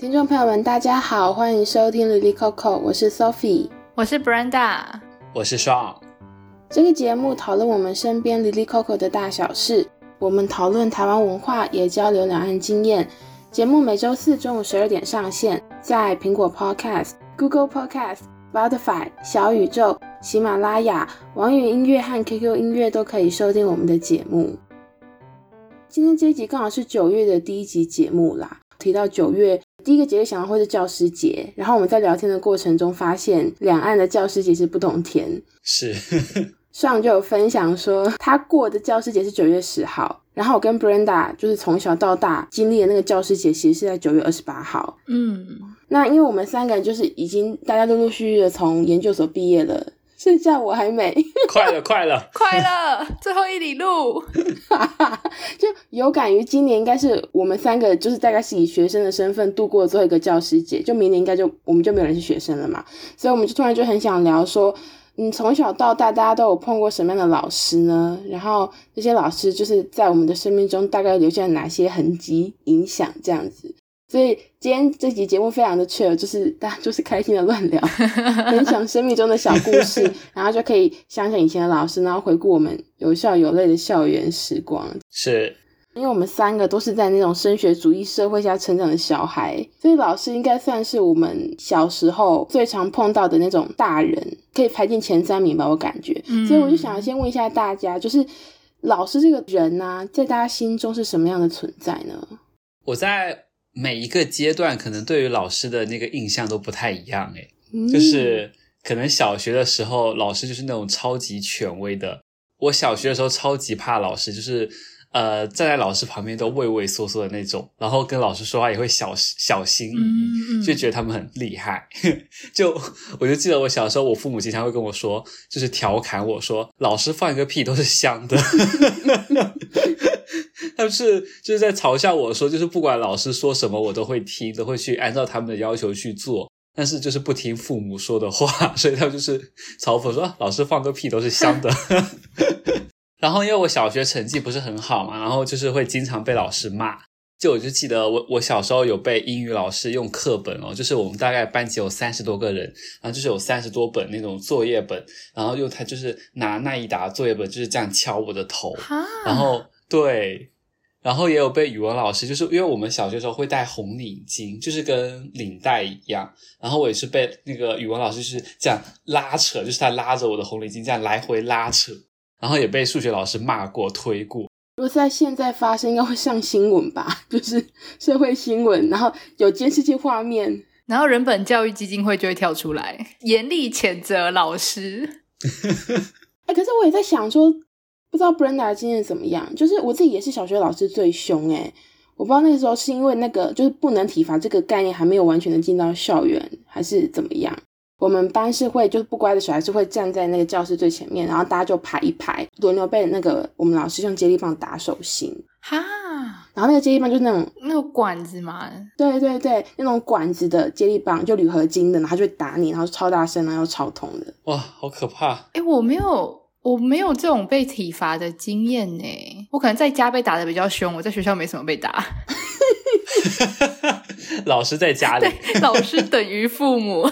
听众朋友们，大家好，欢迎收听 Lily Coco，我是 Sophie，我是 Brenda，我是 Sean。这个节目讨论我们身边 Lily Coco 的大小事，我们讨论台湾文化，也交流两岸经验。节目每周四中午十二点上线，在苹果 Podcast、Google Podcast、Spotify、小宇宙、喜马拉雅、网易云音乐和 QQ 音乐都可以收听我们的节目。今天这一集刚好是九月的第一集节目啦，提到九月。第一个节日想到会是教师节，然后我们在聊天的过程中发现，两岸的教师节是不同天。是，上就有分享说，他过的教师节是九月十号，然后我跟 Brenda 就是从小到大经历的那个教师节，其实是在九月二十八号。嗯，那因为我们三个人就是已经大家陆陆续续的从研究所毕业了。剩下我还没，快了，快了，快了，最后一里路，就有感于今年应该是我们三个，就是大概是以学生的身份度过最后一个教师节，就明年应该就我们就没有人是学生了嘛，所以我们就突然就很想聊说，嗯，从小到大大家都有碰过什么样的老师呢？然后这些老师就是在我们的生命中大概留下哪些痕迹、影响这样子。所以今天这集节目非常的 chill，就是大家 就是开心的乱聊，分享生命中的小故事，然后就可以想想以前的老师，然后回顾我们有笑有泪的校园时光。是，因为我们三个都是在那种升学主义社会下成长的小孩，所以老师应该算是我们小时候最常碰到的那种大人，可以排进前三名吧，我感觉。嗯。所以我就想先问一下大家，就是老师这个人呢、啊，在大家心中是什么样的存在呢？我在。每一个阶段可能对于老师的那个印象都不太一样，诶，就是可能小学的时候老师就是那种超级权威的，我小学的时候超级怕老师，就是呃站在老师旁边都畏畏缩缩的那种，然后跟老师说话也会小小心翼翼，就觉得他们很厉害。就我就记得我小时候，我父母经常会跟我说，就是调侃我说，老师放一个屁都是香的。他们是就是在嘲笑我说，就是不管老师说什么，我都会听，都会去按照他们的要求去做，但是就是不听父母说的话，所以他们就是嘲讽说，啊，老师放个屁都是香的。然后因为我小学成绩不是很好嘛，然后就是会经常被老师骂。就我就记得我我小时候有被英语老师用课本哦，就是我们大概班级有三十多个人，然后就是有三十多本那种作业本，然后用他就是拿那一沓作业本就是这样敲我的头，然后。对，然后也有被语文老师，就是因为我们小学时候会戴红领巾，就是跟领带一样。然后我也是被那个语文老师就是这样拉扯，就是他拉着我的红领巾这样来回拉扯。然后也被数学老师骂过、推过。如果在现在发生，应该会上新闻吧？就是社会新闻，然后有监视器画面，然后人本教育基金会就会跳出来严厉谴责老师。哎，可是我也在想说。不知道 Brenda 的经验怎么样？就是我自己也是小学老师最凶诶，我不知道那个时候是因为那个就是不能体罚这个概念还没有完全的进到校园，还是怎么样？我们班是会就是不乖的小孩是会站在那个教室最前面，然后大家就排一排，轮流被那个我们老师用接力棒打手心。哈，然后那个接力棒就是那种那个管子嘛，对对对，那种管子的接力棒就铝合金的，然后就会打你，然后超大声，然后又超痛的。哇，好可怕！诶，我没有。我没有这种被体罚的经验呢，我可能在家被打的比较凶，我在学校没什么被打。老师在家里，对，老师等于父母。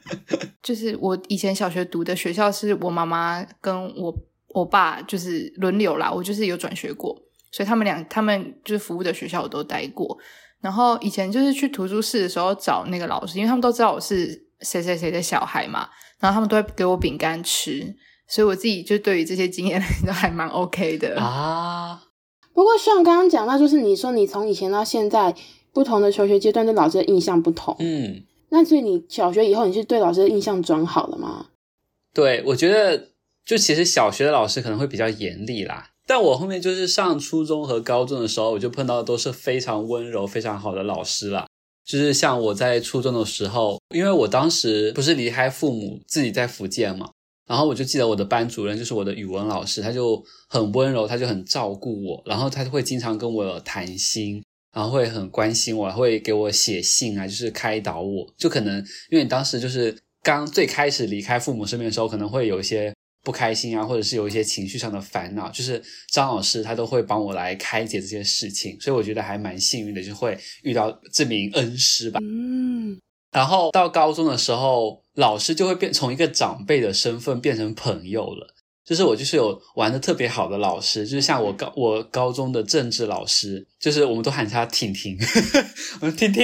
就是我以前小学读的学校，是我妈妈跟我我爸就是轮流啦，我就是有转学过，所以他们俩他们就是服务的学校我都待过。然后以前就是去图书室的时候找那个老师，因为他们都知道我是谁谁谁的小孩嘛，然后他们都会给我饼干吃。所以我自己就对于这些经验 都还蛮 OK 的啊。不过像刚刚讲到，就是你说你从以前到现在不同的求学阶段对老师的印象不同，嗯，那所以你小学以后你是对老师的印象转好了吗？对，我觉得就其实小学的老师可能会比较严厉啦，但我后面就是上初中和高中的时候，我就碰到的都是非常温柔、非常好的老师啦。就是像我在初中的时候，因为我当时不是离开父母自己在福建嘛。然后我就记得我的班主任就是我的语文老师，他就很温柔，他就很照顾我，然后他会经常跟我谈心，然后会很关心我，会给我写信啊，就是开导我。就可能因为你当时就是刚最开始离开父母身边的时候，可能会有一些不开心啊，或者是有一些情绪上的烦恼，就是张老师他都会帮我来开解这些事情，所以我觉得还蛮幸运的，就会遇到这名恩师吧。嗯，然后到高中的时候，老师就会变从一个长辈的身份变成朋友了。就是我就是有玩的特别好的老师，就是像我高我高中的政治老师，就是我们都喊他婷婷，我们婷婷，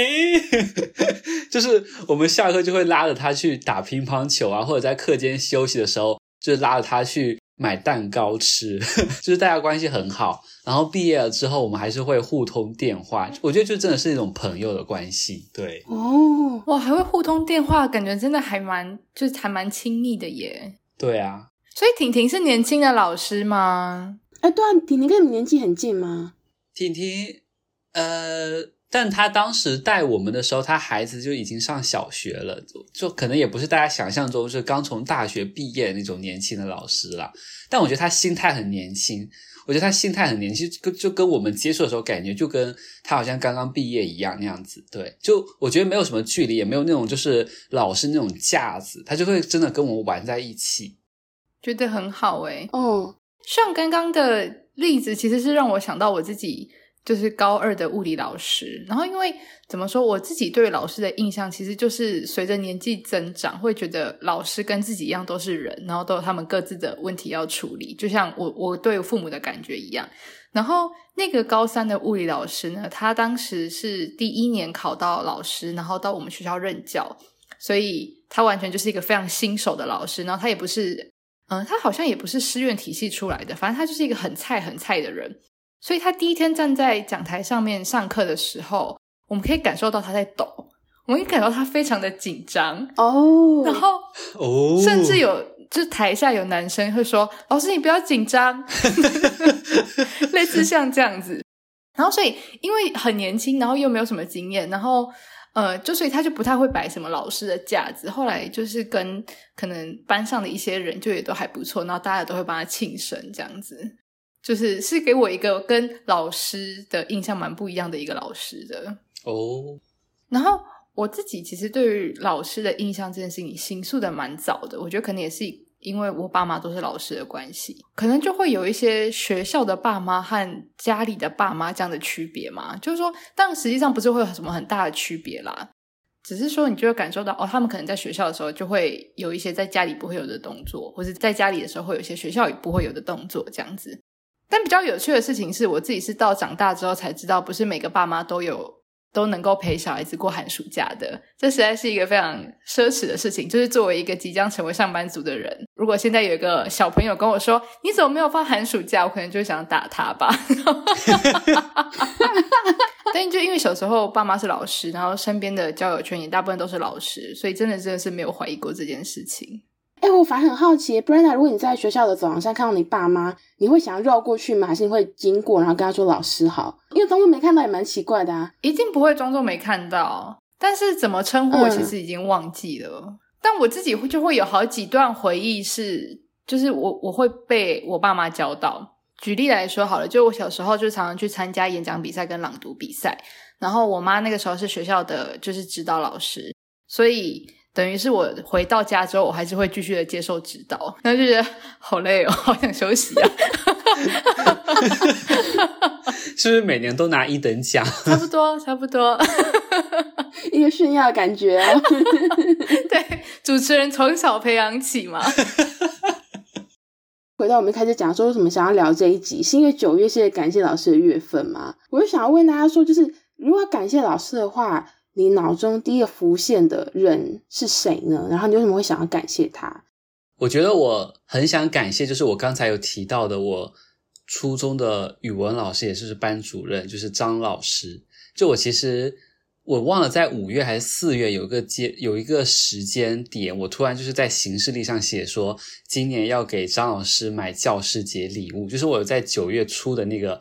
就是我们下课就会拉着他去打乒乓球啊，或者在课间休息的时候。就是拉着他去买蛋糕吃，就是大家关系很好。然后毕业了之后，我们还是会互通电话。我觉得就真的是一种朋友的关系。对哦，哇，还会互通电话，感觉真的还蛮，就是还蛮亲密的耶。对啊，所以婷婷是年轻的老师吗？哎，对啊，婷婷跟你们年纪很近吗？婷婷，呃。但他当时带我们的时候，他孩子就已经上小学了，就就可能也不是大家想象中是刚从大学毕业那种年轻的老师了。但我觉得他心态很年轻，我觉得他心态很年轻，就就跟我们接触的时候感觉就跟他好像刚刚毕业一样那样子。对，就我觉得没有什么距离，也没有那种就是老师那种架子，他就会真的跟我们玩在一起，觉得很好诶。哦，像刚刚的例子，其实是让我想到我自己。就是高二的物理老师，然后因为怎么说，我自己对老师的印象其实就是随着年纪增长，会觉得老师跟自己一样都是人，然后都有他们各自的问题要处理，就像我我对父母的感觉一样。然后那个高三的物理老师呢，他当时是第一年考到老师，然后到我们学校任教，所以他完全就是一个非常新手的老师。然后他也不是，嗯，他好像也不是师院体系出来的，反正他就是一个很菜很菜的人。所以他第一天站在讲台上面上课的时候，我们可以感受到他在抖，我们可以感到他非常的紧张哦。然后哦，甚至有就台下有男生会说：“老师，你不要紧张。”类似像这样子。然后所以因为很年轻，然后又没有什么经验，然后呃，就所以他就不太会摆什么老师的架子。后来就是跟可能班上的一些人就也都还不错，然后大家都会帮他庆生这样子。就是是给我一个跟老师的印象蛮不一样的一个老师的哦。Oh. 然后我自己其实对于老师的印象这件事情，形塑的蛮早的。我觉得可能也是因为我爸妈都是老师的关系，可能就会有一些学校的爸妈和家里的爸妈这样的区别嘛。就是说，但实际上不是会有什么很大的区别啦，只是说你就会感受到哦，他们可能在学校的时候就会有一些在家里不会有的动作，或者在家里的时候会有一些学校也不会有的动作，这样子。但比较有趣的事情是，我自己是到长大之后才知道，不是每个爸妈都有都能够陪小孩子过寒暑假的。这实在是一个非常奢侈的事情。就是作为一个即将成为上班族的人，如果现在有一个小朋友跟我说：“你怎么没有放寒暑假？”我可能就想打他吧。但就因为小时候爸妈是老师，然后身边的交友圈也大部分都是老师，所以真的真的是没有怀疑过这件事情。哎，我反而很好奇，Brenda，如果你在学校的走廊上看到你爸妈，你会想要绕过去吗？还是你会经过，然后跟他说“老师好”？因为装作没看到也蛮奇怪的啊。一定不会装作没看到，但是怎么称呼我其实已经忘记了。嗯、但我自己会就会有好几段回忆是，就是我我会被我爸妈教导。举例来说好了，就我小时候就常常去参加演讲比赛跟朗读比赛，然后我妈那个时候是学校的就是指导老师，所以。等于是我回到家之后，我还是会继续的接受指导，然后就觉得好累哦，好想休息啊。是不是每年都拿一等奖？差不多，差不多，一个炫耀的感觉哦。对，主持人从小培养起嘛。回到我们开始讲说，为什么想要聊这一集，是因为九月是感谢老师的月份嘛？我就想要问大家说，就是如果感谢老师的话。你脑中第一个浮现的人是谁呢？然后你为什么会想要感谢他？我觉得我很想感谢，就是我刚才有提到的，我初中的语文老师，也就是班主任，就是张老师。就我其实我忘了在五月还是四月有一个节有一个时间点，我突然就是在行事历上写说，今年要给张老师买教师节礼物，就是我在九月初的那个。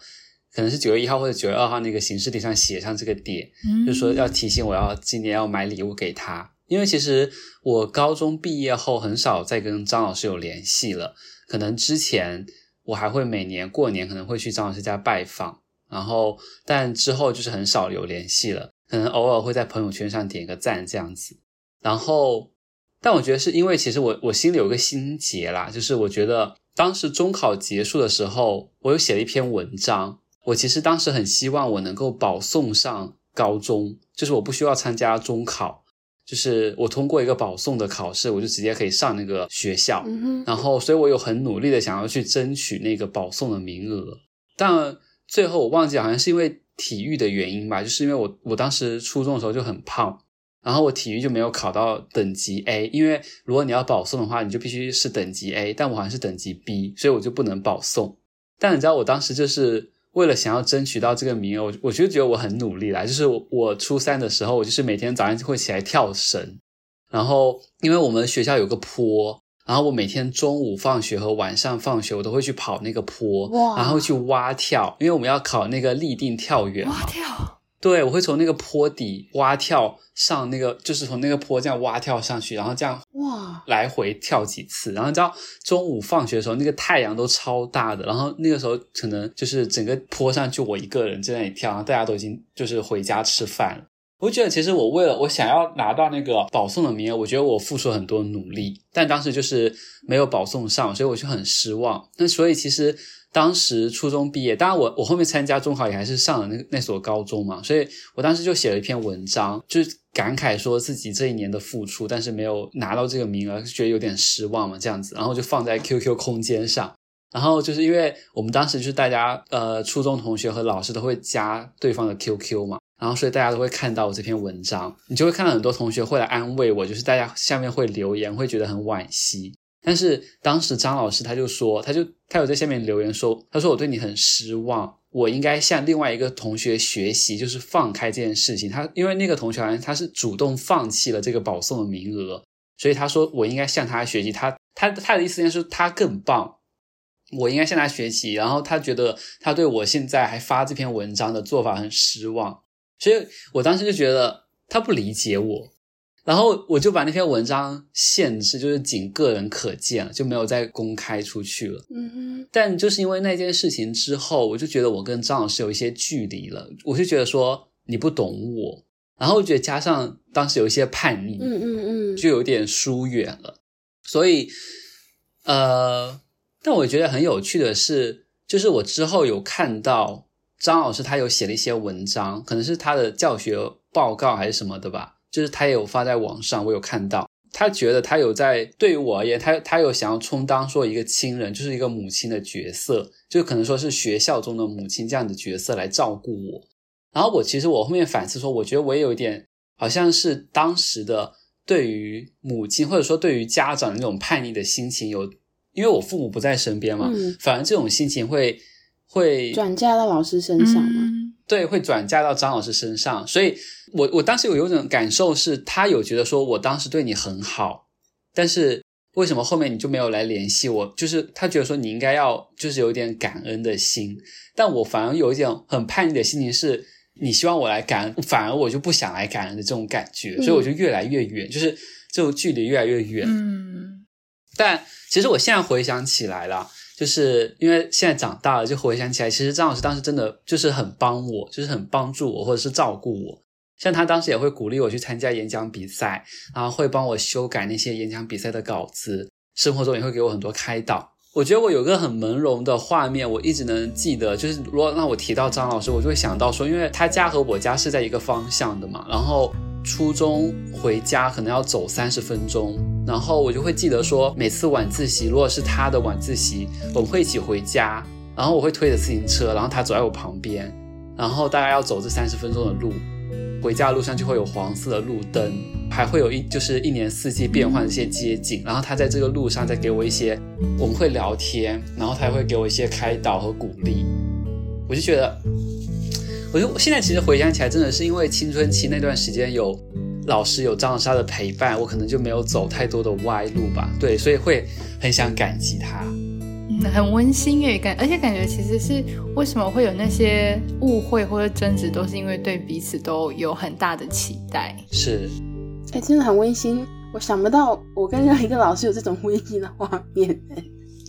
可能是九月一号或者九月二号那个行事历上写上这个点，嗯、就是说要提醒我要今年要买礼物给他。因为其实我高中毕业后很少再跟张老师有联系了，可能之前我还会每年过年可能会去张老师家拜访，然后但之后就是很少有联系了，可能偶尔会在朋友圈上点个赞这样子。然后但我觉得是因为其实我我心里有个心结啦，就是我觉得当时中考结束的时候，我又写了一篇文章。我其实当时很希望我能够保送上高中，就是我不需要参加中考，就是我通过一个保送的考试，我就直接可以上那个学校。嗯哼。然后，所以我有很努力的想要去争取那个保送的名额，但最后我忘记好像是因为体育的原因吧，就是因为我我当时初中的时候就很胖。然后我体育就没有考到等级 A，因为如果你要保送的话，你就必须是等级 A，但我好像是等级 B，所以我就不能保送。但你知道，我当时就是为了想要争取到这个名额，我我就觉得我很努力啦。就是我，我初三的时候，我就是每天早上就会起来跳绳，然后因为我们学校有个坡，然后我每天中午放学和晚上放学，我都会去跑那个坡，然后去蛙跳，因为我们要考那个立定跳远嘛。蛙跳。对，我会从那个坡底蛙跳上那个，就是从那个坡这样蛙跳上去，然后这样哇来回跳几次。然后你知道中午放学的时候，那个太阳都超大的，然后那个时候可能就是整个坡上就我一个人在那里跳，然后大家都已经就是回家吃饭了。我觉得其实我为了我想要拿到那个保送的名额，我觉得我付出了很多努力，但当时就是没有保送上，所以我就很失望。那所以其实。当时初中毕业，当然我我后面参加中考也还是上了那那所高中嘛，所以我当时就写了一篇文章，就是感慨说自己这一年的付出，但是没有拿到这个名额，觉得有点失望嘛，这样子，然后就放在 QQ 空间上，然后就是因为我们当时就是大家呃初中同学和老师都会加对方的 QQ 嘛，然后所以大家都会看到我这篇文章，你就会看到很多同学会来安慰我，就是大家下面会留言，会觉得很惋惜。但是当时张老师他就说，他就他有在下面留言说，他说我对你很失望，我应该向另外一个同学学习，就是放开这件事情。他因为那个同学好像他是主动放弃了这个保送的名额，所以他说我应该向他学习。他他他的意思就是他更棒，我应该向他学习。然后他觉得他对我现在还发这篇文章的做法很失望，所以我当时就觉得他不理解我。然后我就把那篇文章限制，就是仅个人可见，就没有再公开出去了。嗯哼。但就是因为那件事情之后，我就觉得我跟张老师有一些距离了。我就觉得说你不懂我，然后我觉得加上当时有一些叛逆，嗯嗯嗯，就有点疏远了。所以，呃，但我觉得很有趣的是，就是我之后有看到张老师他有写了一些文章，可能是他的教学报告还是什么的吧。就是他也有发在网上，我有看到，他觉得他有在对于我而言，他他有想要充当说一个亲人，就是一个母亲的角色，就可能说是学校中的母亲这样的角色来照顾我。然后我其实我后面反思说，我觉得我也有一点好像是当时的对于母亲或者说对于家长的那种叛逆的心情有，因为我父母不在身边嘛，嗯、反而这种心情会会转嫁到老师身上嘛。嗯对，会转嫁到张老师身上，所以我我当时有有一种感受是，他有觉得说我当时对你很好，但是为什么后面你就没有来联系我？就是他觉得说你应该要就是有点感恩的心，但我反而有一点很叛逆的心情，是你希望我来感恩，反而我就不想来感恩的这种感觉，所以我就越来越远，就是这种距离越来越远。嗯，但其实我现在回想起来了。就是因为现在长大了，就回想起来，其实张老师当时真的就是很帮我，就是很帮助我，或者是照顾我。像他当时也会鼓励我去参加演讲比赛，然后会帮我修改那些演讲比赛的稿子，生活中也会给我很多开导。我觉得我有个很朦胧的画面，我一直能记得，就是如果让我提到张老师，我就会想到说，因为他家和我家是在一个方向的嘛，然后。初中回家可能要走三十分钟，然后我就会记得说，每次晚自习，如果是他的晚自习，我们会一起回家，然后我会推着自行车，然后他走在我旁边，然后大概要走这三十分钟的路，回家的路上就会有黄色的路灯，还会有一就是一年四季变换的一些街景，然后他在这个路上再给我一些，我们会聊天，然后他也会给我一些开导和鼓励，我就觉得。我就现在其实回想起来，真的是因为青春期那段时间有老师有张老师的陪伴，我可能就没有走太多的歪路吧。对，所以会很想感激他。嗯，很温馨诶，感而且感觉其实是为什么会有那些误会或者争执，都是因为对彼此都有很大的期待。是，哎，真的很温馨。我想不到我跟任何一个老师有这种温馨的画面。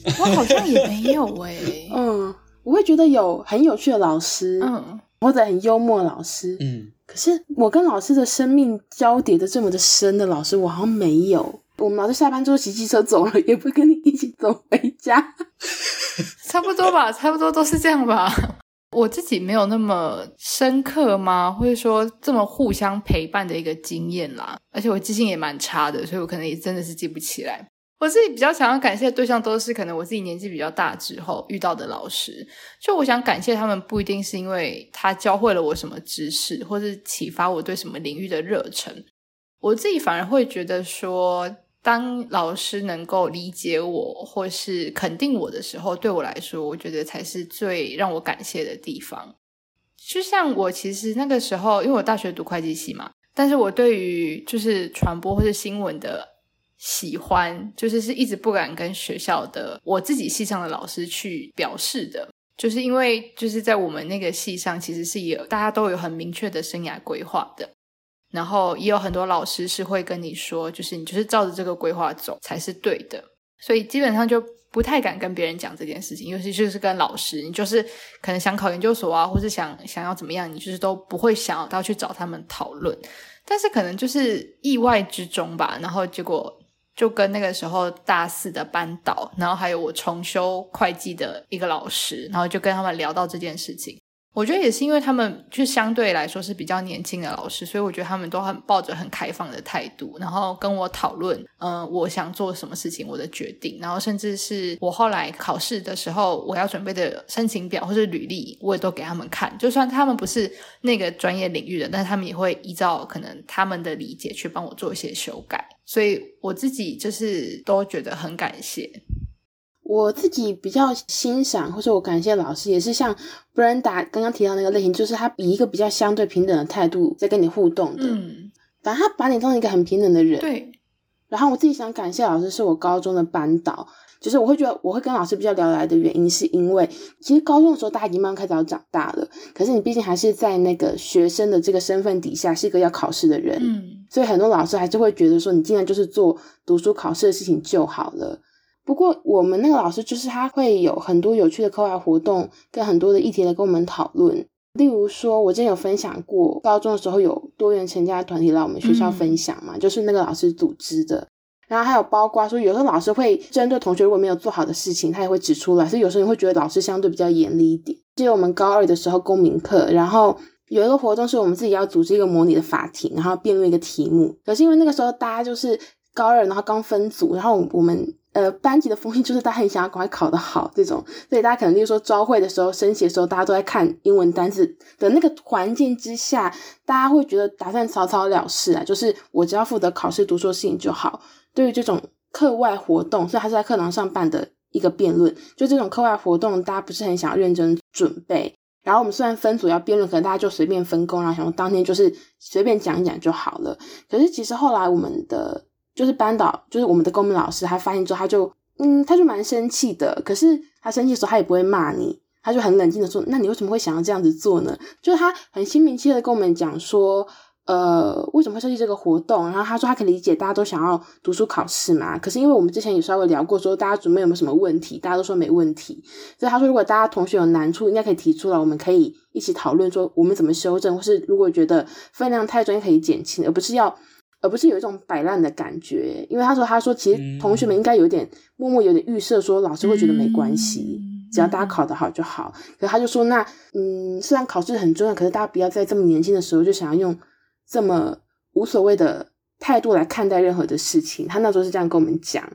我好像也没有诶。嗯，我会觉得有很有趣的老师。嗯。或者很幽默的老师，嗯，可是我跟老师的生命交叠的这么的深的老师，我好像没有。我们老师下班之后骑机车走了，也不跟你一起走回家。差不多吧，差不多都是这样吧。我自己没有那么深刻吗？或者说这么互相陪伴的一个经验啦。而且我记性也蛮差的，所以我可能也真的是记不起来。我自己比较想要感谢的对象，都是可能我自己年纪比较大之后遇到的老师。就我想感谢他们，不一定是因为他教会了我什么知识，或是启发我对什么领域的热忱。我自己反而会觉得说，当老师能够理解我，或是肯定我的时候，对我来说，我觉得才是最让我感谢的地方。就像我其实那个时候，因为我大学读会计系嘛，但是我对于就是传播或是新闻的。喜欢就是是一直不敢跟学校的我自己系上的老师去表示的，就是因为就是在我们那个系上，其实是有大家都有很明确的生涯规划的，然后也有很多老师是会跟你说，就是你就是照着这个规划走才是对的，所以基本上就不太敢跟别人讲这件事情，尤其就是跟老师，你就是可能想考研究所啊，或是想想要怎么样，你就是都不会想要到去找他们讨论，但是可能就是意外之中吧，然后结果。就跟那个时候大四的班导，然后还有我重修会计的一个老师，然后就跟他们聊到这件事情。我觉得也是因为他们就相对来说是比较年轻的老师，所以我觉得他们都很抱着很开放的态度，然后跟我讨论，嗯、我想做什么事情，我的决定，然后甚至是我后来考试的时候，我要准备的申请表或者履历，我也都给他们看。就算他们不是那个专业领域的，但是他们也会依照可能他们的理解去帮我做一些修改。所以我自己就是都觉得很感谢。我自己比较欣赏，或者我感谢老师，也是像 Brenda 刚刚提到那个类型，就是他以一个比较相对平等的态度在跟你互动的。嗯，反正他把你当成一个很平等的人。对。然后我自己想感谢老师，是我高中的班导，就是我会觉得我会跟老师比较聊得来的原因，是因为其实高中的时候大家已经慢慢开始要长大了，可是你毕竟还是在那个学生的这个身份底下，是一个要考试的人。嗯。所以很多老师还是会觉得说，你尽量就是做读书考试的事情就好了。不过我们那个老师就是他会有很多有趣的课外活动，跟很多的议题来跟我们讨论。例如说，我之前有分享过，高中的时候有多元成家团体来我们学校分享嘛，嗯、就是那个老师组织的。然后还有包括说，有时候老师会针对同学如果没有做好的事情，他也会指出来。所以有时候你会觉得老师相对比较严厉一点。记得我们高二的时候公民课，然后有一个活动是我们自己要组织一个模拟的法庭，然后辩论一个题目。可是因为那个时候大家就是高二，然后刚分组，然后我们。呃，班级的风气就是大家很想要赶快考得好，这种，所以大家可能就是说招会的时候、升旗的时候，大家都在看英文单词的那个环境之下，大家会觉得打算草草了事啊，就是我只要负责考试读书的事情就好。对于这种课外活动，所以他是在课堂上办的一个辩论，就这种课外活动，大家不是很想要认真准备。然后我们虽然分组要辩论，可能大家就随便分工，然后想说当天就是随便讲讲就好了。可是其实后来我们的。就是班导，就是我们的公民老师，他发现之后，他就，嗯，他就蛮生气的。可是他生气的时候，他也不会骂你，他就很冷静的说：“那你为什么会想要这样子做呢？”就是他很心平气和的跟我们讲说：“呃，为什么会设计这个活动？”然后他说他可以理解大家都想要读书考试嘛。可是因为我们之前也稍微聊过，说大家准备有没有什么问题，大家都说没问题。所以他说，如果大家同学有难处，应该可以提出来，我们可以一起讨论，说我们怎么修正，或是如果觉得分量太重，也可以减轻，而不是要。而不是有一种摆烂的感觉，因为他说，他说其实同学们应该有点默默有点预设，说老师会觉得没关系，只要大家考得好就好。可是他就说，那嗯，虽然考试很重要，可是大家不要在这么年轻的时候就想要用这么无所谓的态度来看待任何的事情。他那时候是这样跟我们讲。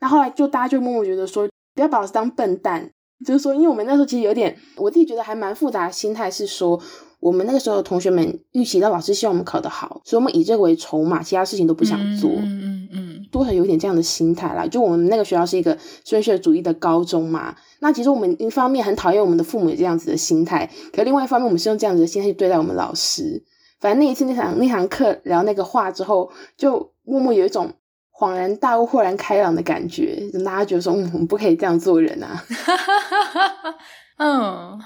那后来就大家就默默觉得说，不要把老师当笨蛋，就是说，因为我们那时候其实有点，我自己觉得还蛮复杂的心态是说。我们那个时候，同学们预期到老师希望我们考得好，所以我们以这个为筹码，其他事情都不想做。嗯嗯嗯，多少有点这样的心态啦。就我们那个学校是一个升学主义的高中嘛，那其实我们一方面很讨厌我们的父母有这样子的心态，可另外一方面，我们是用这样子的心态去对待我们老师。反正那一次那堂那堂课聊那个话之后，就默默有一种恍然大悟、豁然开朗的感觉，就大家觉得说，嗯，我们不可以这样做人啊。嗯。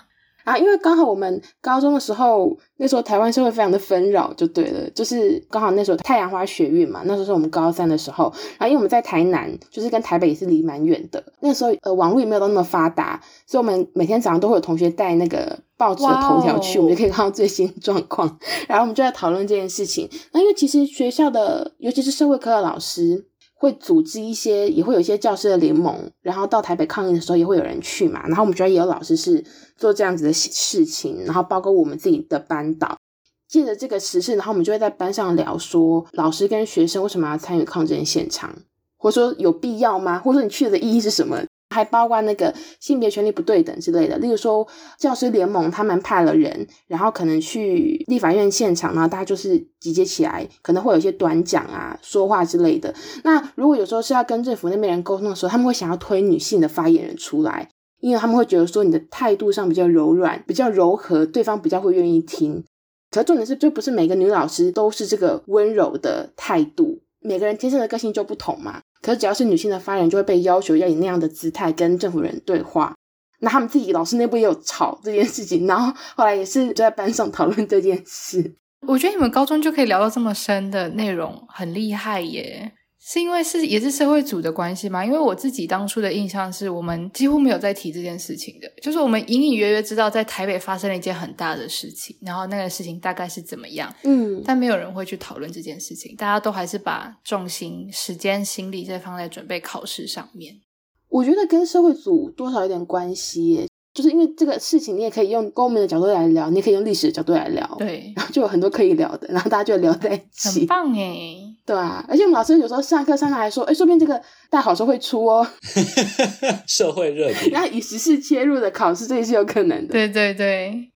啊，因为刚好我们高中的时候，那时候台湾社会非常的纷扰，就对了，就是刚好那时候太阳花学运嘛，那时候是我们高三的时候，然后因为我们在台南，就是跟台北也是离蛮远的，那时候呃网络也没有到那么发达，所以我们每天早上都会有同学带那个报纸的头条去.我们就可以看到最新状况，然后我们就在讨论这件事情。那因为其实学校的，尤其是社会科的老师。会组织一些，也会有一些教师的联盟，然后到台北抗议的时候也会有人去嘛。然后我们学校也有老师是做这样子的事情，然后包括我们自己的班导，借着这个时事，然后我们就会在班上聊说，老师跟学生为什么要参与抗争现场，或者说有必要吗？或者说你去的意义是什么？还包括那个性别权利不对等之类的，例如说教师联盟他们派了人，然后可能去立法院现场，然后大家就是集结起来，可能会有一些短讲啊、说话之类的。那如果有时候是要跟政府那边人沟通的时候，他们会想要推女性的发言人出来，因为他们会觉得说你的态度上比较柔软、比较柔和，对方比较会愿意听。可重点是，就不是每个女老师都是这个温柔的态度，每个人天生的个性就不同嘛。可是只要是女性的发言，就会被要求要以那样的姿态跟政府人对话。那他们自己老师内部也有吵这件事情，然后后来也是就在班上讨论这件事。我觉得你们高中就可以聊到这么深的内容，很厉害耶。是因为是也是社会组的关系吗？因为我自己当初的印象是我们几乎没有在提这件事情的，就是我们隐隐约约知道在台北发生了一件很大的事情，然后那个事情大概是怎么样，嗯，但没有人会去讨论这件事情，大家都还是把重心、时间、心力在放在准备考试上面。我觉得跟社会组多少有点关系耶。就是因为这个事情，你也可以用公民的角度来聊，你也可以用历史的角度来聊，对，然后就有很多可以聊的，然后大家就聊在一起，很棒哎。对啊，而且我们老师有时候上课上课还说，哎，说不定这个大考时候会出哦，社会热点，然后以时事切入的考试，这也是有可能的，对对对。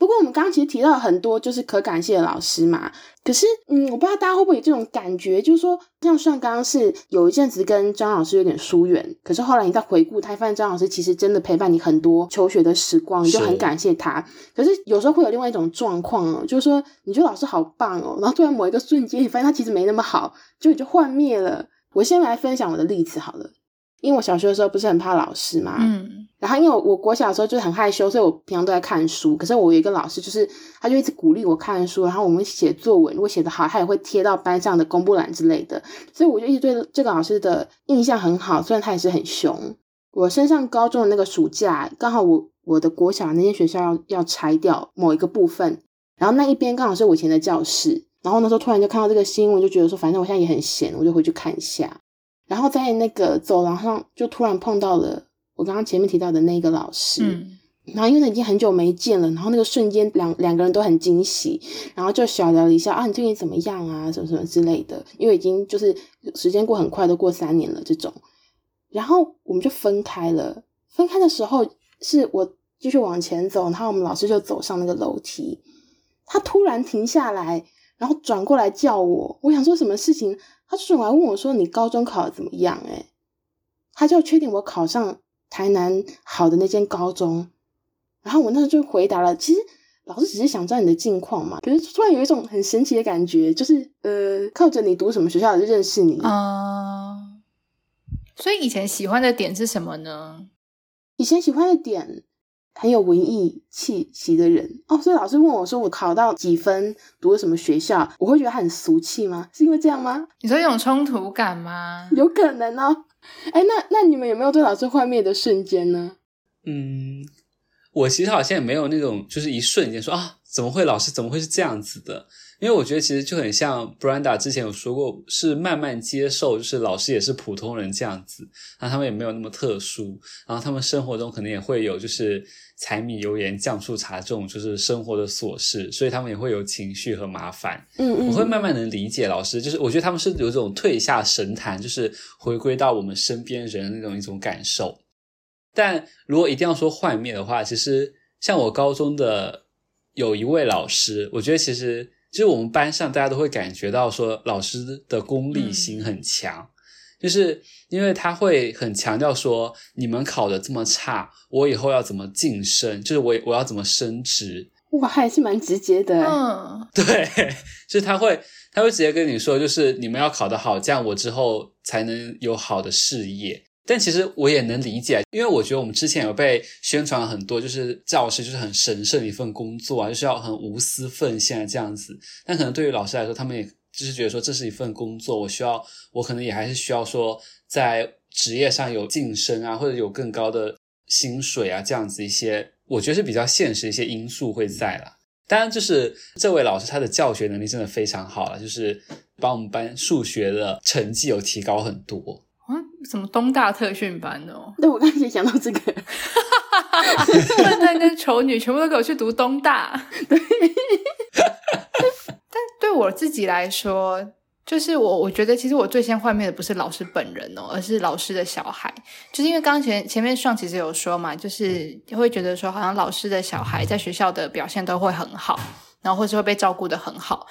不过我们刚刚其实提到了很多就是可感谢的老师嘛，可是嗯，我不知道大家会不会有这种感觉，就是说像像刚刚是有一阵子跟张老师有点疏远，可是后来你再回顾，他发现张老师其实真的陪伴你很多求学的时光，你就很感谢他。可是有时候会有另外一种状况哦，就是说你觉得老师好棒哦，然后突然某一个瞬间，你发现他其实没那么好，就你就幻灭了。我先来分享我的例子好了。因为我小学的时候不是很怕老师嘛，嗯，然后因为我国小的时候就是很害羞，所以我平常都在看书。可是我有一个老师，就是他就一直鼓励我看书，然后我们写作文，如果写得好，他也会贴到班上的公布栏之类的。所以我就一直对这个老师的印象很好，虽然他也是很凶。我升上高中的那个暑假，刚好我我的国小那间学校要要拆掉某一个部分，然后那一边刚好是我以前的教室。然后那时候突然就看到这个新闻，就觉得说反正我现在也很闲，我就回去看一下。然后在那个走廊上，就突然碰到了我刚刚前面提到的那个老师。嗯，然后因为已经很久没见了，然后那个瞬间两两个人都很惊喜，然后就小聊了一下啊，你最近怎么样啊，什么什么之类的。因为已经就是时间过很快，都过三年了这种。然后我们就分开了。分开的时候是我继续往前走，然后我们老师就走上那个楼梯，他突然停下来，然后转过来叫我。我想说什么事情？他转过来问我说：“你高中考的怎么样？”诶他就要确定我考上台南好的那间高中。然后我那时候就回答了：“其实老师只是想知道你的近况嘛。”可是突然有一种很神奇的感觉，就是呃，靠着你读什么学校就认识你啊。Uh, 所以以前喜欢的点是什么呢？以前喜欢的点。很有文艺气息的人哦，所以老师问我说：“我考到几分，读了什么学校？”我会觉得他很俗气吗？是因为这样吗？你说一种冲突感吗？有可能哦。哎，那那你们有没有对老师幻灭的瞬间呢？嗯，我其实好像也没有那种，就是一瞬间说啊，怎么会老师怎么会是这样子的？因为我觉得其实就很像 Brenda 之前有说过，是慢慢接受，就是老师也是普通人这样子，然后他们也没有那么特殊，然后他们生活中可能也会有就是柴米油盐酱醋茶这种就是生活的琐事，所以他们也会有情绪和麻烦。嗯嗯，我会慢慢能理解老师，就是我觉得他们是有这种退下神坛，就是回归到我们身边人的那种一种感受。但如果一定要说幻灭的话，其实像我高中的有一位老师，我觉得其实。就是我们班上大家都会感觉到说，老师的功利心很强，嗯、就是因为他会很强调说，你们考的这么差，我以后要怎么晋升？就是我我要怎么升职？哇，还是蛮直接的。嗯，对，就是他会他会直接跟你说，就是你们要考得好，这样我之后才能有好的事业。但其实我也能理解，因为我觉得我们之前有被宣传很多，就是教师就是很神圣的一份工作啊，就是要很无私奉献这样子。但可能对于老师来说，他们也就是觉得说这是一份工作，我需要，我可能也还是需要说在职业上有晋升啊，或者有更高的薪水啊，这样子一些，我觉得是比较现实一些因素会在啦。当然，就是这位老师他的教学能力真的非常好了，就是。把我们班数学的成绩有提高很多。啊，什么东大特训班哦？对，我刚才也想到这个，笨蛋跟丑女全部都给我去读东大。对，但对我自己来说，就是我我觉得其实我最先幻灭的不是老师本人哦，而是老师的小孩。就是因为刚刚前前面上其实有说嘛，就是会觉得说好像老师的小孩在学校的表现都会很好，然后或是会被照顾得很好。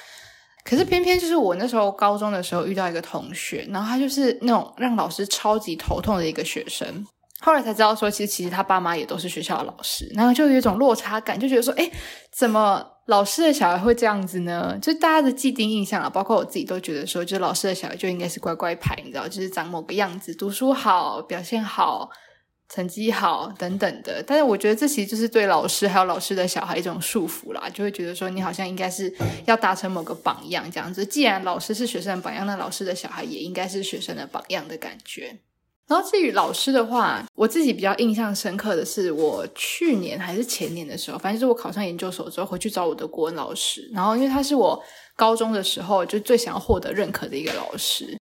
可是偏偏就是我那时候高中的时候遇到一个同学，然后他就是那种让老师超级头痛的一个学生。后来才知道说，其实其实他爸妈也都是学校的老师，然后就有一种落差感，就觉得说，诶，怎么老师的小孩会这样子呢？就大家的既定印象啊，包括我自己都觉得说，就是老师的小孩就应该是乖乖牌，你知道，就是长某个样子，读书好，表现好。成绩好等等的，但是我觉得这其实就是对老师还有老师的小孩一种束缚啦，就会觉得说你好像应该是要达成某个榜样这样子。既然老师是学生的榜样，那老师的小孩也应该是学生的榜样的感觉。然后至于老师的话，我自己比较印象深刻的是，我去年还是前年的时候，反正就是我考上研究所之后回去找我的国文老师，然后因为他是我高中的时候就最想要获得认可的一个老师。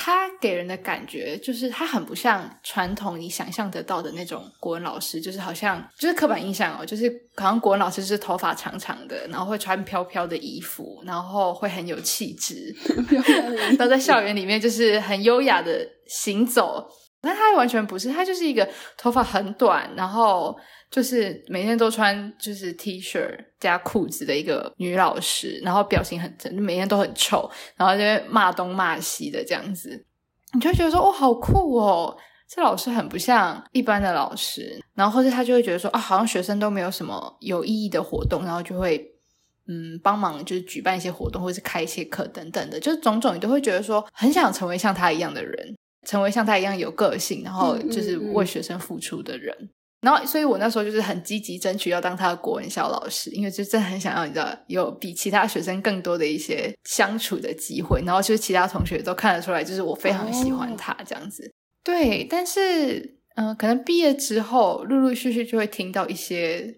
他给人的感觉就是他很不像传统你想象得到的那种国文老师，就是好像就是刻板印象哦，就是好像国文老师是头发长长的，然后会穿飘飘的衣服，然后会很有气质，然后在校园里面就是很优雅的行走。但他完全不是，他就是一个头发很短，然后。就是每天都穿就是 T 恤加裤子的一个女老师，然后表情很真，就每天都很臭，然后就会骂东骂西的这样子，你就会觉得说哦，好酷哦，这老师很不像一般的老师，然后或者他就会觉得说啊，好像学生都没有什么有意义的活动，然后就会嗯帮忙就是举办一些活动或者是开一些课等等的，就是种种你都会觉得说很想成为像他一样的人，成为像他一样有个性，然后就是为学生付出的人。嗯嗯嗯然后，所以我那时候就是很积极争取要当他的国文小老师，因为就真的很想要，你知道，有比其他学生更多的一些相处的机会。然后，就是其他同学都看得出来，就是我非常喜欢他这样子。Oh. 对，但是，嗯、呃，可能毕业之后，陆陆续续就会听到一些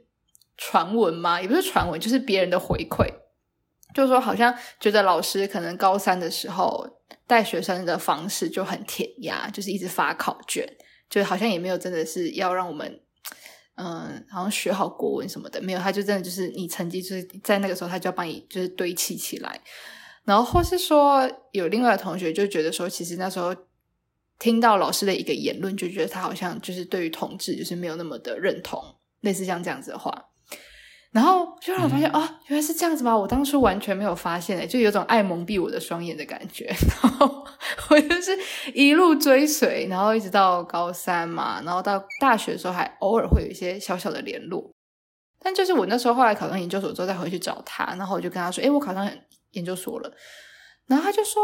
传闻嘛，也不是传闻，就是别人的回馈，就是说好像觉得老师可能高三的时候带学生的方式就很填鸭，就是一直发考卷，就好像也没有真的是要让我们。嗯，好像学好国文什么的没有，他就真的就是你成绩就是在那个时候，他就要帮你就是堆砌起来，然后或是说有另外的同学就觉得说，其实那时候听到老师的一个言论，就觉得他好像就是对于同志就是没有那么的认同，类似像这样子的话。然后就让我发现哦，原来是这样子吗？我当初完全没有发现诶，就有种爱蒙蔽我的双眼的感觉。然后 我就是一路追随，然后一直到高三嘛，然后到大学的时候还偶尔会有一些小小的联络。但就是我那时候后来考上研究所之后再回去找他，然后我就跟他说：“诶，我考上研究所了。”然后他就说。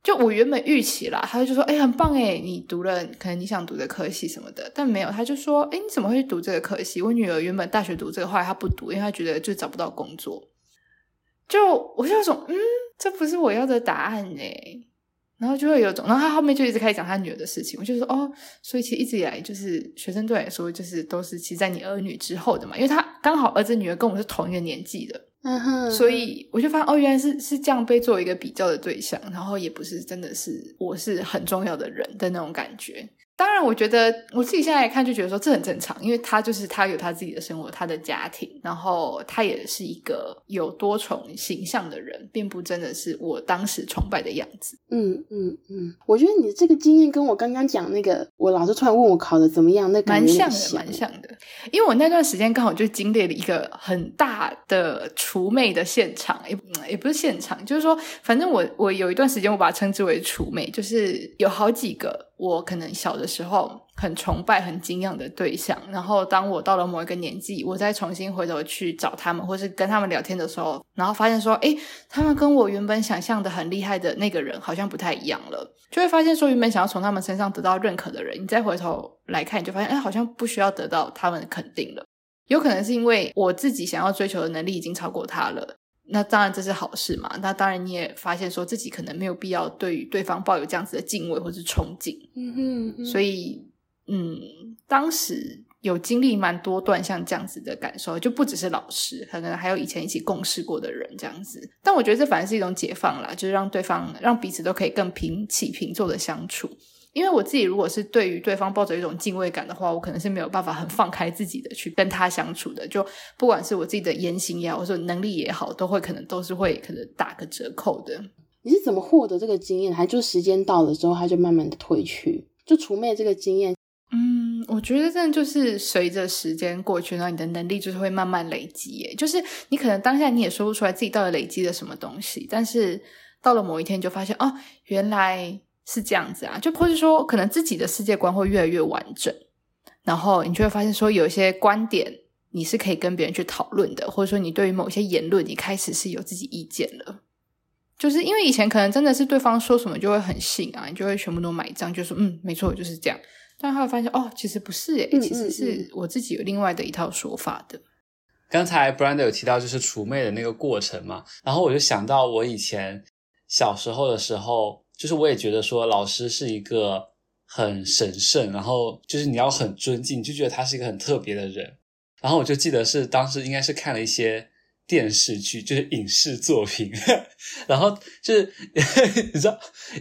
就我原本预期啦，他就说：“哎、很棒哎，你读了可能你想读的科系什么的。”但没有，他就说：“哎、你怎么会去读这个科系？我女儿原本大学读这个，后来她不读，因为她觉得就找不到工作。”就我就说：“嗯，这不是我要的答案哎。”然后就会有种，然后他后面就一直开始讲他女儿的事情。我就说：“哦，所以其实一直以来，就是学生对来说，就是都是其实在你儿女之后的嘛，因为他刚好儿子女儿跟我是同一个年纪的。”嗯哼，所以我就发现哦，原来是是这样被作为一个比较的对象，然后也不是真的是我是很重要的人的那种感觉。当然，我觉得我自己现在来看就觉得说这很正常，因为他就是他有他自己的生活，他的家庭，然后他也是一个有多重形象的人，并不真的是我当时崇拜的样子。嗯嗯嗯，我觉得你这个经验跟我刚刚讲那个，我老师突然问我考的怎么样，那蛮像的，蛮像的。因为我那段时间刚好就经历了一个很大的除魅的现场，也也不是现场，就是说，反正我我有一段时间我把它称之为除魅，就是有好几个。我可能小的时候很崇拜、很敬仰的对象，然后当我到了某一个年纪，我再重新回头去找他们，或是跟他们聊天的时候，然后发现说，诶，他们跟我原本想象的很厉害的那个人好像不太一样了，就会发现说，原本想要从他们身上得到认可的人，你再回头来看，你就发现，诶，好像不需要得到他们的肯定了。有可能是因为我自己想要追求的能力已经超过他了。那当然这是好事嘛。那当然你也发现说自己可能没有必要对于对方抱有这样子的敬畏或是憧憬。嗯哼。所以，嗯，当时有经历蛮多段像这样子的感受，就不只是老师，可能还有以前一起共事过的人这样子。但我觉得这反而是一种解放啦，就是让对方让彼此都可以更平起平坐的相处。因为我自己如果是对于对方抱着一种敬畏感的话，我可能是没有办法很放开自己的去跟他相处的。就不管是我自己的言行也好，或者能力也好，都会可能都是会可能打个折扣的。你是怎么获得这个经验？还就时间到了之后，他就慢慢的褪去？就除魅这个经验，嗯，我觉得真的就是随着时间过去，然后你的能力就是会慢慢累积。耶，就是你可能当下你也说不出来自己到底累积了什么东西，但是到了某一天，你就发现哦，原来。是这样子啊，就或是说，可能自己的世界观会越来越完整，然后你就会发现说，有一些观点你是可以跟别人去讨论的，或者说你对于某些言论，你开始是有自己意见了。就是因为以前可能真的是对方说什么就会很信啊，你就会全部都买账，就说嗯，没错，就是这样。但后来发现哦，其实不是诶，其实是我自己有另外的一套说法的。刚才 Brenda 有提到就是除魅的那个过程嘛，然后我就想到我以前小时候的时候。就是我也觉得说老师是一个很神圣，然后就是你要很尊敬，就觉得他是一个很特别的人。然后我就记得是当时应该是看了一些电视剧，就是影视作品，然后就是 你知道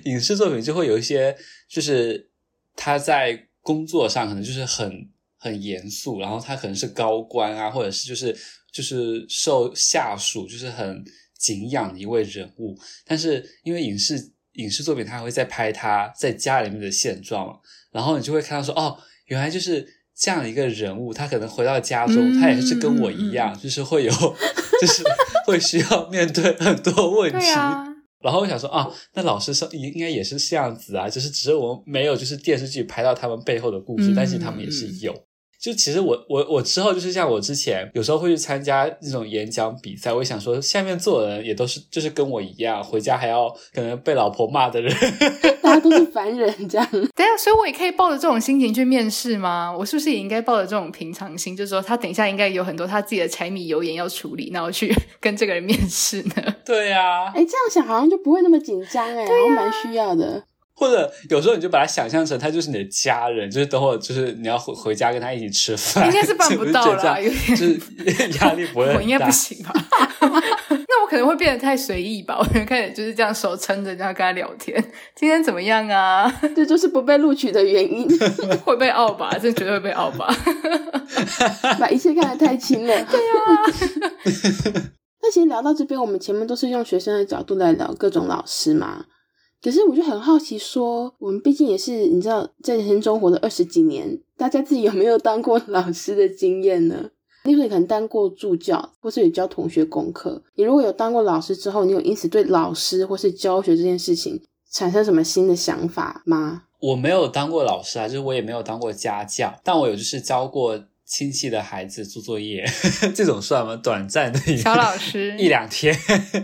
影视作品就会有一些，就是他在工作上可能就是很很严肃，然后他可能是高官啊，或者是就是就是受下属就是很敬仰的一位人物，但是因为影视。影视作品，他还会再拍他在家里面的现状，然后你就会看到说，哦，原来就是这样的一个人物，他可能回到家中，嗯、他也是跟我一样，嗯、就是会有，就是会需要面对很多问题。啊、然后我想说，啊，那老师是应该也是这样子啊，就是只是我们没有就是电视剧拍到他们背后的故事，嗯、但是他们也是有。就其实我我我之后就是像我之前有时候会去参加那种演讲比赛，我想说下面坐的人也都是就是跟我一样，回家还要可能被老婆骂的人，大家都是凡人这样。对啊，所以我也可以抱着这种心情去面试吗？我是不是也应该抱着这种平常心，就是说他等一下应该有很多他自己的柴米油盐要处理，那我去 跟这个人面试呢？对呀、啊，哎，这样想好像就不会那么紧张哎，对啊、蛮需要的。或者有时候你就把它想象成他就是你的家人，就是等会就是你要回回家跟他一起吃饭，应该是办不到了，有点就是 压力不会很大。我应该不行吧？那我可能会变得太随意吧？我可能开始就是这样手撑着这样跟他聊天，今天怎么样啊？这就是不被录取的原因，会被傲吧？这绝对会被傲吧？把一切看得太轻了。对呀。那其实聊到这边，我们前面都是用学生的角度来聊各种老师嘛。可是我就很好奇说，我们毕竟也是你知道，在人生中活了二十几年，大家自己有没有当过老师的经验呢？例如你可能当过助教，或是有教同学功课。你如果有当过老师之后，你有因此对老师或是教学这件事情产生什么新的想法吗？我没有当过老师啊，就是我也没有当过家教，但我有就是教过。亲戚的孩子做作业，这种算吗？短暂的小老师一两天，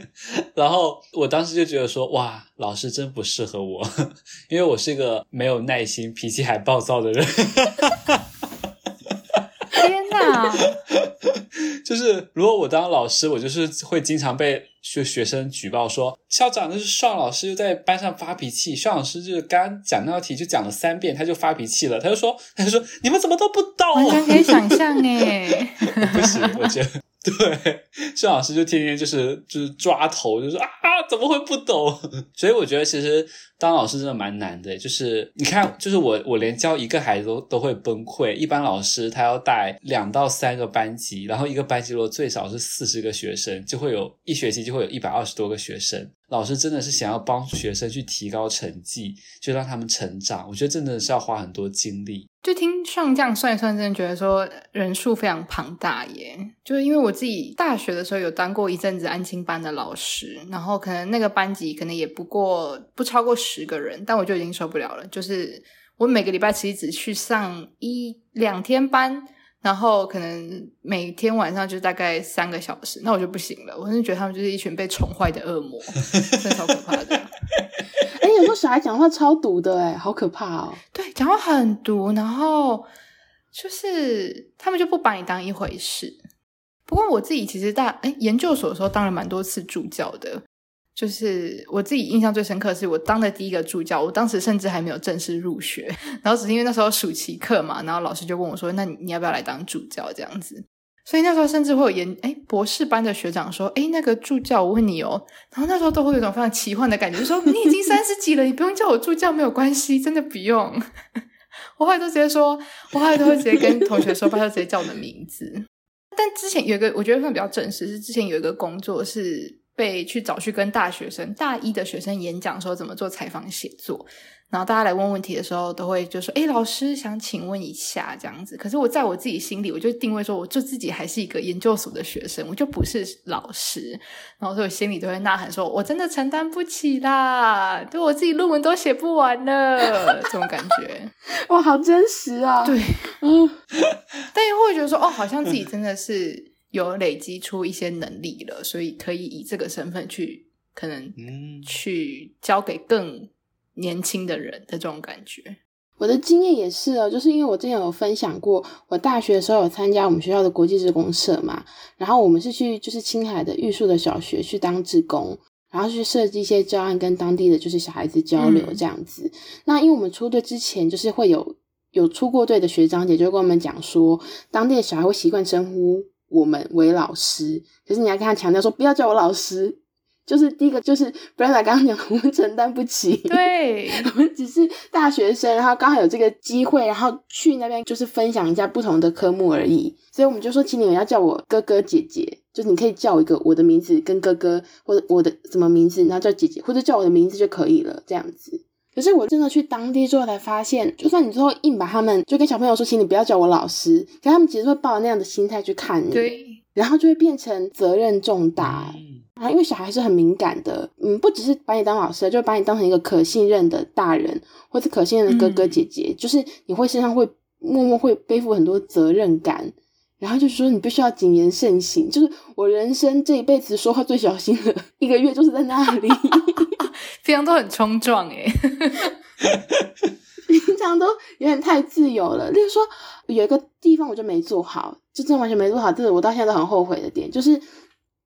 然后我当时就觉得说，哇，老师真不适合我，因为我是一个没有耐心、脾气还暴躁的人。天哪！就是如果我当老师，我就是会经常被学学生举报说，校长就是爽老师又在班上发脾气。爽老师就是刚讲那道题就讲了三遍，他就发脾气了。他就说，他就说你们怎么都不懂？完全可以想象哎 不行，我觉得。对，孙老师就天天就是就是抓头，就是啊，怎么会不懂？所以我觉得其实当老师真的蛮难的。就是你看，就是我我连教一个孩子都都会崩溃。一般老师他要带两到三个班级，然后一个班级如果最少是四十个学生，就会有一学期就会有一百二十多个学生。老师真的是想要帮助学生去提高成绩，就让他们成长。我觉得真的是要花很多精力。就听上这样算一算，真的觉得说人数非常庞大耶。就是因为我自己大学的时候有当过一阵子安亲班的老师，然后可能那个班级可能也不过不超过十个人，但我就已经受不了了。就是我每个礼拜其实只去上一两天班。然后可能每天晚上就大概三个小时，那我就不行了。我真的觉得他们就是一群被宠坏的恶魔，真的超可怕的。哎，有时候小孩讲话超毒的，哎，好可怕哦。对，讲话很毒，然后就是他们就不把你当一回事。不过我自己其实大哎研究所的时候当了蛮多次助教的，就是我自己印象最深刻的是我当的第一个助教，我当时甚至还没有正式入学，然后只是因为那时候暑期课嘛，然后老师就问我说：“那你你要不要来当助教？”这样子，所以那时候甚至会有研哎博士班的学长说：“哎，那个助教，我问你哦。”然后那时候都会有一种非常奇幻的感觉，说：“你已经三十几了，你不用叫我助教没有关系，真的不用。”我后来都直接说，我后来都会直接跟同学说，拜托直接叫我的名字。但之前有一个我觉得算比较正式，是之前有一个工作是。被去找去跟大学生大一的学生演讲时候怎么做采访写作，然后大家来问问题的时候，都会就说：“哎，老师想请问一下这样子。”可是我在我自己心里，我就定位说，我就自己还是一个研究所的学生，我就不是老师。然后所以我心里都会呐喊说：“我真的承担不起啦，对我自己论文都写不完了。”这种感觉，哇，好真实啊！对，嗯，但又会觉得说：“哦，好像自己真的是。”有累积出一些能力了，所以可以以这个身份去，可能去交给更年轻的人的这种感觉。我的经验也是哦，就是因为我之前有分享过，我大学的时候有参加我们学校的国际志工社嘛，然后我们是去就是青海的玉树的小学去当志工，然后去设计一些教案跟当地的就是小孩子交流这样子。嗯、那因为我们出队之前，就是会有有出过队的学长姐就跟我们讲说，当地的小孩会习惯称呼。我们为老师，可是你要跟他强调说，不要叫我老师。就是第一个，就是 Brenda 刚刚讲，我们承担不起，对，我们只是大学生，然后刚好有这个机会，然后去那边就是分享一下不同的科目而已。所以我们就说，请你们要叫我哥哥姐姐，就是你可以叫我一个我的名字跟哥哥，或者我的什么名字，然后叫姐姐，或者叫我的名字就可以了，这样子。可是我真的去当地之后才发现，就算你最后硬把他们就跟小朋友说，请你不要叫我老师，可他们其实会抱着那样的心态去看你，对，然后就会变成责任重大。然后因为小孩是很敏感的，嗯，不只是把你当老师，就把你当成一个可信任的大人，或是可信任的哥哥姐姐，嗯、就是你会身上会默默会背负很多责任感，然后就是说你必须要谨言慎行。就是我人生这一辈子说话最小心的一个月，就是在那里。平常都很冲撞诶平常都有点太自由了。例如说，有一个地方我就没做好，就真的完全没做好，这是我到现在都很后悔的点，就是。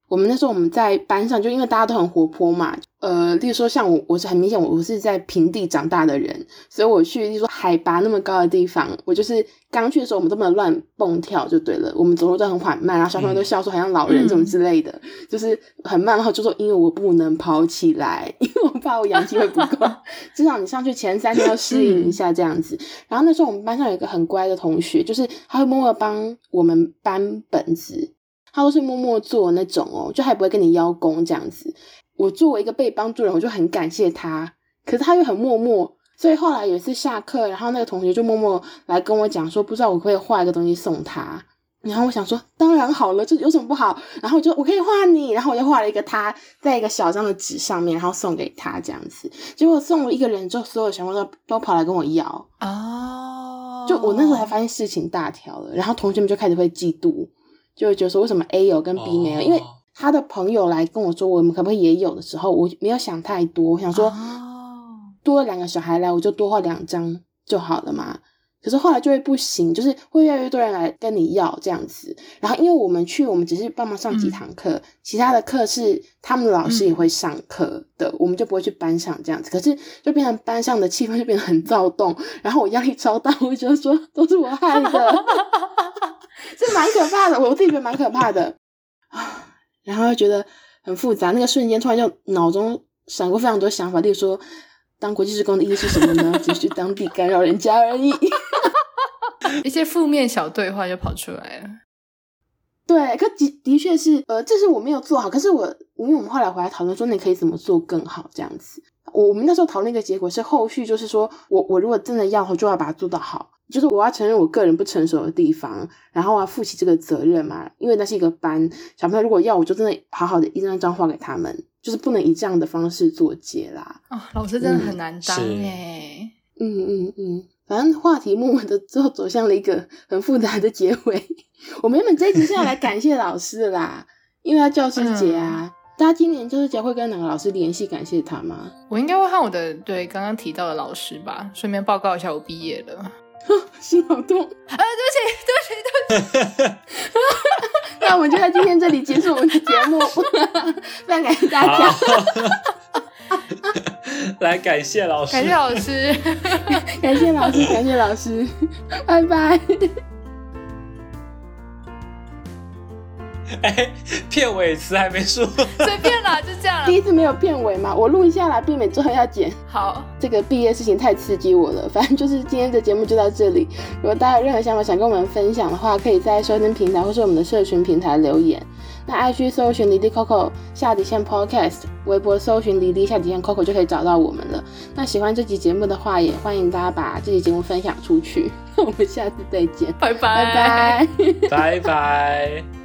我们那时候我们在班上，就因为大家都很活泼嘛，呃，例如说像我，我是很明显我我是在平地长大的人，所以我去，例如说海拔那么高的地方，我就是刚去的时候，我们都不能乱蹦跳就对了，我们走路都很缓慢，然后小朋友都笑说好像老人这种之类的，嗯、就是很慢，然后就说因为我不能跑起来，因为我怕我氧气会不够，至少你上去前三天要适应一下这样子。然后那时候我们班上有一个很乖的同学，就是他会默默帮我们搬本子。他都是默默做那种哦，就还不会跟你邀功这样子。我作为一个被帮助人，我就很感谢他。可是他又很默默，所以后来有一次下课，然后那个同学就默默来跟我讲说，不知道我可不可以画一个东西送他。然后我想说，当然好了，这有什么不好？然后我就我可以画你，然后我就画了一个他在一个小张的纸上面，然后送给他这样子。结果送了一个人之后，所有小朋友都都跑来跟我要哦。就我那时候才发现事情大条了，然后同学们就开始会嫉妒。就会觉得说，为什么 A 有跟 B 没有？Oh. 因为他的朋友来跟我说，我们可不可以也有的时候，我没有想太多，我想说，多了两个小孩来，我就多画两张就好了嘛。可是后来就会不行，就是会越来越多人来跟你要这样子。然后因为我们去，我们只是帮忙上几堂课，嗯、其他的课是他们的老师也会上课的，嗯、我们就不会去班上这样子。可是就变成班上的气氛就变得很躁动，然后我压力超大，我就觉得说都是我害的。这蛮可怕的，我自己觉得蛮可怕的啊，然后又觉得很复杂。那个瞬间突然就脑中闪过非常多想法，例如说，当国际职工的意义是什么呢？只是当地干扰人家而已。一些负面小对话就跑出来了。对，可的的确是，呃，这是我没有做好。可是我，因为我们后来回来讨论说，你可以怎么做更好？这样子，我我们那时候讨论一个结果是，后续就是说我我如果真的要，我就要把它做到好。就是我要承认我个人不成熟的地方，然后我要负起这个责任嘛，因为那是一个班小朋友，如果要我就真的好好的一张张画给他们，就是不能以这样的方式做结啦。哦，老师真的很难当哎。嗯嗯嗯，反正话题默默的最后走向了一个很复杂的结尾。我们原本这一集是要来感谢老师的啦，因为他教师节啊。嗯、大家今年教师节会跟哪个老师联系感谢他吗？我应该会和我的对刚刚提到的老师吧，顺便报告一下我毕业了。心好痛！啊，对不起，对不起，对不起。那我们就在今天这里结束我们的节目，非常感谢大家。来，感谢老师，感谢老师，感谢老师，感谢老师，拜拜。哎，片尾词还没说，随便啦，就这样。第一次没有片尾嘛，我录一下啦，避免之后要剪。好，这个毕业事情太刺激我了，反正就是今天的节目就到这里。如果大家有任何想法想跟我们分享的话，可以在收听平台或是我们的社群平台留言。那 IG 搜寻离离 Coco 下底线 Podcast，微博搜寻离离下底线 Coco 就可以找到我们了。那喜欢这集节目的话，也欢迎大家把这集节目分享出去。那我们下次再见，拜拜，拜拜，拜拜。